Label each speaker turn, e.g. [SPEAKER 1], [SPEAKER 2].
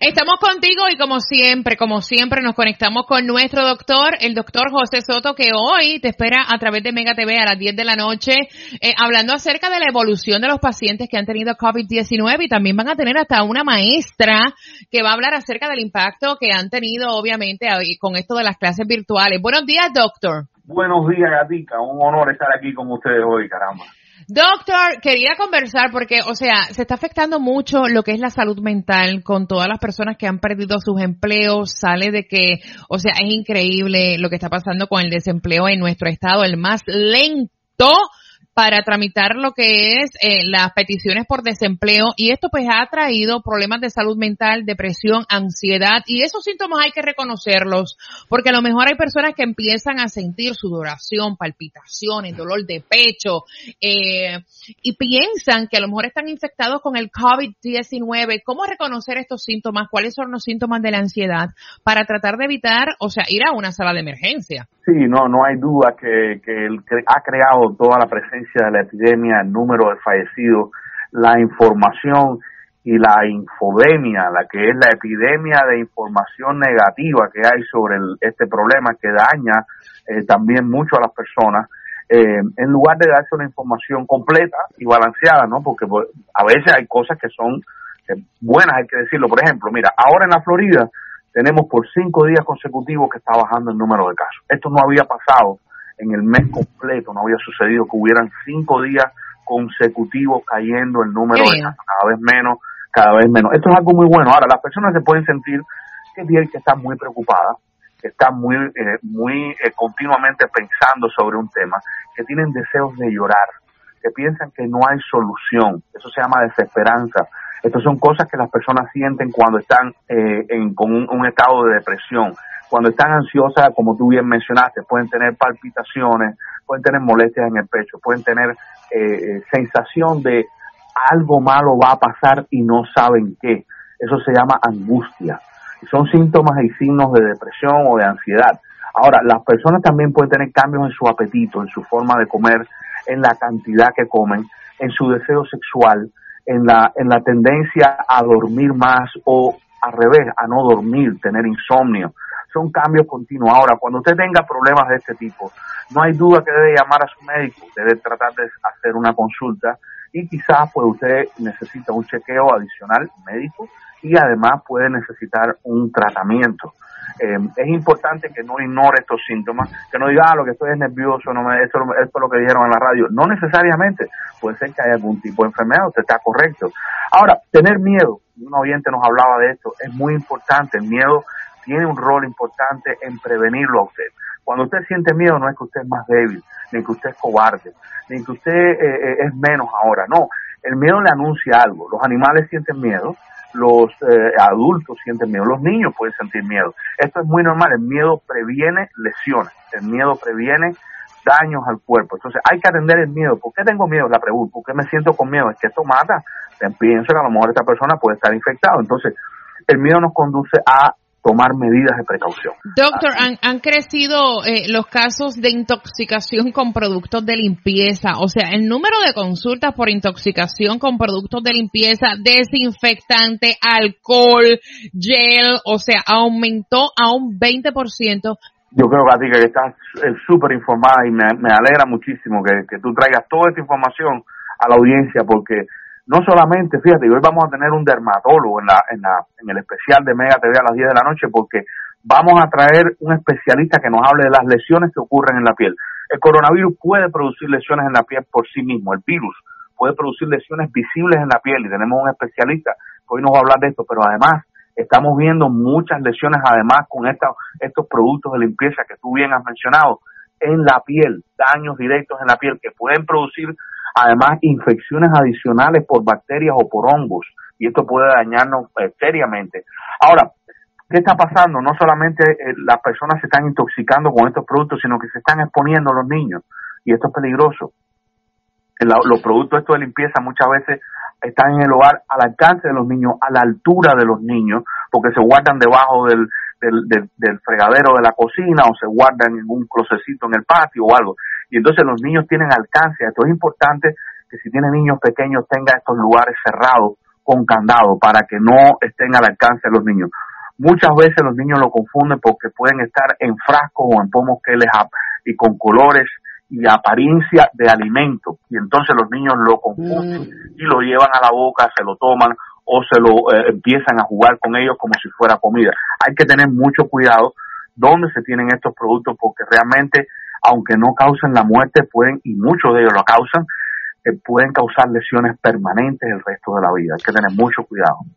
[SPEAKER 1] Estamos contigo y como siempre, como siempre nos conectamos con nuestro doctor, el doctor José Soto, que hoy te espera a través de Mega TV a las 10 de la noche, eh, hablando acerca de la evolución de los pacientes que han tenido COVID-19 y también van a tener hasta una maestra que va a hablar acerca del impacto que han tenido, obviamente, con esto de las clases virtuales. Buenos días, doctor.
[SPEAKER 2] Buenos días, Gatica. Un honor estar aquí con ustedes hoy, caramba.
[SPEAKER 1] Doctor, quería conversar porque, o sea, se está afectando mucho lo que es la salud mental con todas las personas que han perdido sus empleos. Sale de que, o sea, es increíble lo que está pasando con el desempleo en nuestro estado, el más lento para tramitar lo que es eh, las peticiones por desempleo y esto pues ha traído problemas de salud mental, depresión, ansiedad y esos síntomas hay que reconocerlos porque a lo mejor hay personas que empiezan a sentir sudoración, palpitaciones, dolor de pecho eh, y piensan que a lo mejor están infectados con el COVID-19. ¿Cómo reconocer estos síntomas? ¿Cuáles son los síntomas de la ansiedad para tratar de evitar, o sea, ir a una sala de emergencia?
[SPEAKER 2] Sí, no, no hay duda que, que ha creado toda la presencia de la epidemia, el número de fallecidos, la información y la infodemia, la que es la epidemia de información negativa que hay sobre este problema que daña eh, también mucho a las personas, eh, en lugar de darse una información completa y balanceada, ¿no? Porque pues, a veces hay cosas que son buenas, hay que decirlo. Por ejemplo, mira, ahora en la Florida tenemos por cinco días consecutivos que está bajando el número de casos. Esto no había pasado en el mes completo no había sucedido que hubieran cinco días consecutivos cayendo el número de casos, cada vez menos, cada vez menos. Esto es algo muy bueno. Ahora, las personas se pueden sentir que bien que están muy preocupadas, que están muy, eh, muy eh, continuamente pensando sobre un tema, que tienen deseos de llorar, que piensan que no hay solución. Eso se llama desesperanza. Estas son cosas que las personas sienten cuando están eh, en, con un estado de depresión cuando están ansiosas, como tú bien mencionaste, pueden tener palpitaciones, pueden tener molestias en el pecho, pueden tener eh, eh, sensación de algo malo va a pasar y no saben qué. Eso se llama angustia. Son síntomas y signos de depresión o de ansiedad. Ahora, las personas también pueden tener cambios en su apetito, en su forma de comer, en la cantidad que comen, en su deseo sexual, en la, en la tendencia a dormir más o al revés, a no dormir, tener insomnio son cambios continuos. Ahora, cuando usted tenga problemas de este tipo, no hay duda que debe llamar a su médico, debe tratar de hacer una consulta y quizás pues usted necesita un chequeo adicional médico y además puede necesitar un tratamiento. Eh, es importante que no ignore estos síntomas, que no diga, ah, lo que estoy es nervioso, no me, esto, esto es lo que dijeron en la radio. No necesariamente, puede ser que haya algún tipo de enfermedad, usted está correcto. Ahora, tener miedo, un oyente nos hablaba de esto, es muy importante. El miedo tiene un rol importante en prevenirlo a usted. Cuando usted siente miedo no es que usted es más débil, ni que usted es cobarde, ni que usted eh, eh, es menos ahora, no. El miedo le anuncia algo. Los animales sienten miedo, los eh, adultos sienten miedo, los niños pueden sentir miedo. Esto es muy normal, el miedo previene lesiones, el miedo previene daños al cuerpo. Entonces hay que atender el miedo. ¿Por qué tengo miedo? La pregunta, ¿por qué me siento con miedo? Es que esto mata. Pienso que a lo mejor esta persona puede estar infectada. Entonces el miedo nos conduce a tomar medidas de precaución.
[SPEAKER 1] Doctor, han, han, crecido eh, los casos de intoxicación con productos de limpieza, o sea, el número de consultas por intoxicación con productos de limpieza, desinfectante, alcohol, gel, o sea, aumentó a un 20%.
[SPEAKER 2] Yo creo, Katy, que estás eh, súper informada y me, me alegra muchísimo que, que tú traigas toda esta información a la audiencia porque no solamente, fíjate, hoy vamos a tener un dermatólogo en, la, en, la, en el especial de Mega TV a las 10 de la noche porque vamos a traer un especialista que nos hable de las lesiones que ocurren en la piel. El coronavirus puede producir lesiones en la piel por sí mismo, el virus puede producir lesiones visibles en la piel y tenemos un especialista que hoy nos va a hablar de esto, pero además estamos viendo muchas lesiones además con esta, estos productos de limpieza que tú bien has mencionado en la piel, daños directos en la piel que pueden producir además infecciones adicionales por bacterias o por hongos, y esto puede dañarnos eh, seriamente. Ahora, ¿qué está pasando? No solamente eh, las personas se están intoxicando con estos productos, sino que se están exponiendo los niños, y esto es peligroso. los productos estos de limpieza muchas veces están en el hogar al alcance de los niños, a la altura de los niños, porque se guardan debajo del, del, fregadero de la cocina o se guardan en un closecito en el patio o algo. Y entonces los niños tienen alcance. Esto es importante que si tienen niños pequeños tenga estos lugares cerrados con candado para que no estén al alcance de los niños. Muchas veces los niños lo confunden porque pueden estar en frascos o en pomos que les y con colores y apariencia de alimento y entonces los niños lo confunden mm. y lo llevan a la boca, se lo toman o se lo eh, empiezan a jugar con ellos como si fuera comida. Hay que tener mucho cuidado dónde se tienen estos productos porque realmente, aunque no causen la muerte, pueden, y muchos de ellos lo causan, eh, pueden causar lesiones permanentes el resto de la vida. Hay que tener mucho cuidado.